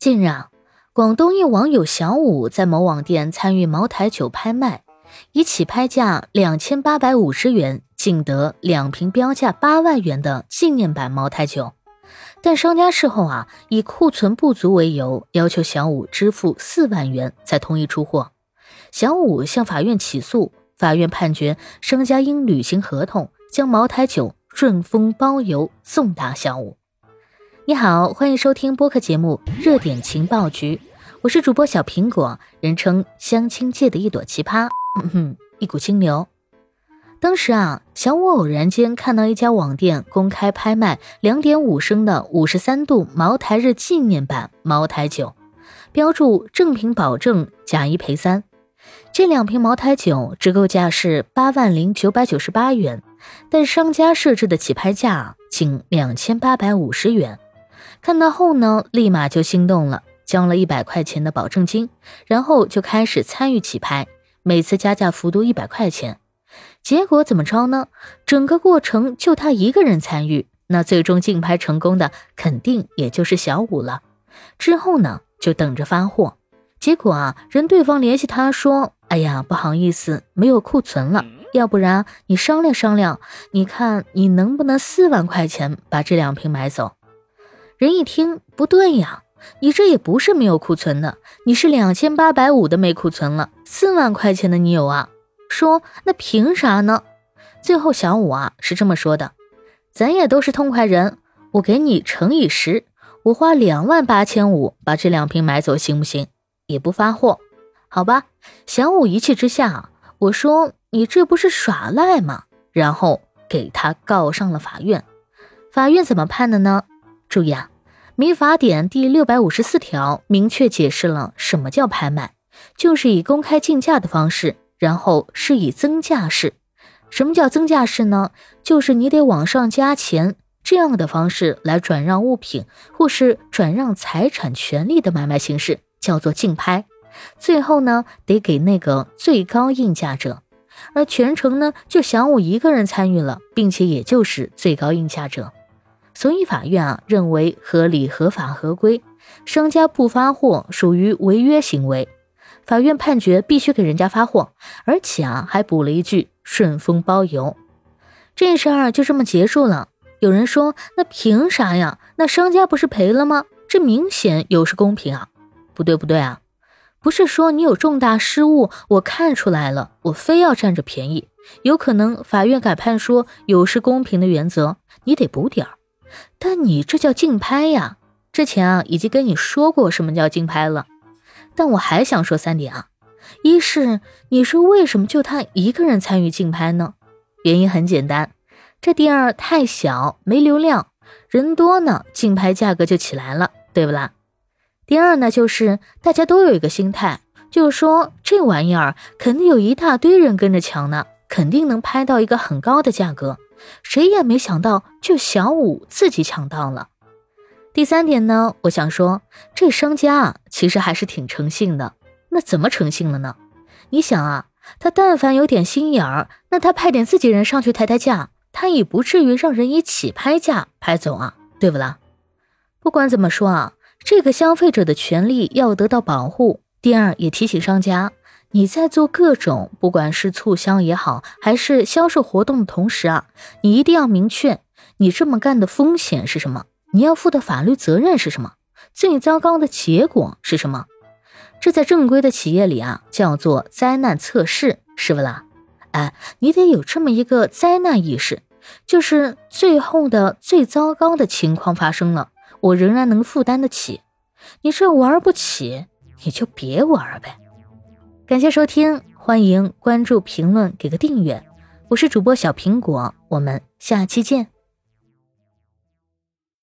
近日，广东一网友小五在某网店参与茅台酒拍卖，以起拍价两千八百五十元竞得两瓶标价八万元的纪念版茅台酒，但商家事后啊以库存不足为由，要求小五支付四万元才同意出货。小五向法院起诉，法院判决商家应履行合同，将茅台酒顺丰包邮送达小五。你好，欢迎收听播客节目《热点情报局》，我是主播小苹果，人称相亲界的一朵奇葩，哼 哼一股清流。当时啊，小五偶然间看到一家网店公开拍卖两点五升的五十三度茅台日纪念版茅台酒，标注正品保证，假一赔三。这两瓶茅台酒直购价是八万零九百九十八元，但商家设置的起拍价仅两千八百五十元。看到后呢，立马就心动了，交了一百块钱的保证金，然后就开始参与起拍，每次加价幅度一百块钱。结果怎么着呢？整个过程就他一个人参与，那最终竞拍成功的肯定也就是小五了。之后呢，就等着发货。结果啊，人对方联系他说：“哎呀，不好意思，没有库存了，要不然你商量商量，你看你能不能四万块钱把这两瓶买走？”人一听不对呀，你这也不是没有库存的，你是两千八百五的没库存了，四万块钱的你有啊？说那凭啥呢？最后小五啊是这么说的：咱也都是痛快人，我给你乘以十，我花两万八千五把这两瓶买走，行不行？也不发货，好吧？小五一气之下，我说你这不是耍赖吗？然后给他告上了法院。法院怎么判的呢？注意啊！民法典第六百五十四条明确解释了什么叫拍卖，就是以公开竞价的方式，然后是以增价式。什么叫增价式呢？就是你得往上加钱，这样的方式来转让物品或是转让财产权利的买卖形式叫做竞拍。最后呢，得给那个最高应价者，而全程呢就小五一个人参与了，并且也就是最高应价者。所以法院啊认为合理、合法、合规，商家不发货属于违约行为，法院判决必须给人家发货，而且啊还补了一句顺丰包邮。这事儿就这么结束了。有人说那凭啥呀？那商家不是赔了吗？这明显有失公平啊！不对不对啊，不是说你有重大失误，我看出来了，我非要占着便宜。有可能法院改判说有失公平的原则，你得补点儿。但你这叫竞拍呀！之前啊已经跟你说过什么叫竞拍了。但我还想说三点啊：一是你说为什么就他一个人参与竞拍呢？原因很简单，这店儿太小没流量，人多呢竞拍价格就起来了，对不啦？第二呢就是大家都有一个心态，就是说这玩意儿肯定有一大堆人跟着抢呢，肯定能拍到一个很高的价格。谁也没想到，就小五自己抢到了。第三点呢，我想说，这商家啊，其实还是挺诚信的。那怎么诚信了呢？你想啊，他但凡有点心眼儿，那他派点自己人上去抬抬价，他也不至于让人以起拍价拍走啊，对不啦？不管怎么说啊，这个消费者的权利要得到保护。第二，也提醒商家。你在做各种，不管是促销也好，还是销售活动的同时啊，你一定要明确你这么干的风险是什么，你要负的法律责任是什么，最糟糕的结果是什么？这在正规的企业里啊，叫做灾难测试，是不啦？哎，你得有这么一个灾难意识，就是最后的最糟糕的情况发生了，我仍然能负担得起。你这玩不起，你就别玩呗。感谢收听，欢迎关注、评论、给个订阅。我是主播小苹果，我们下期见。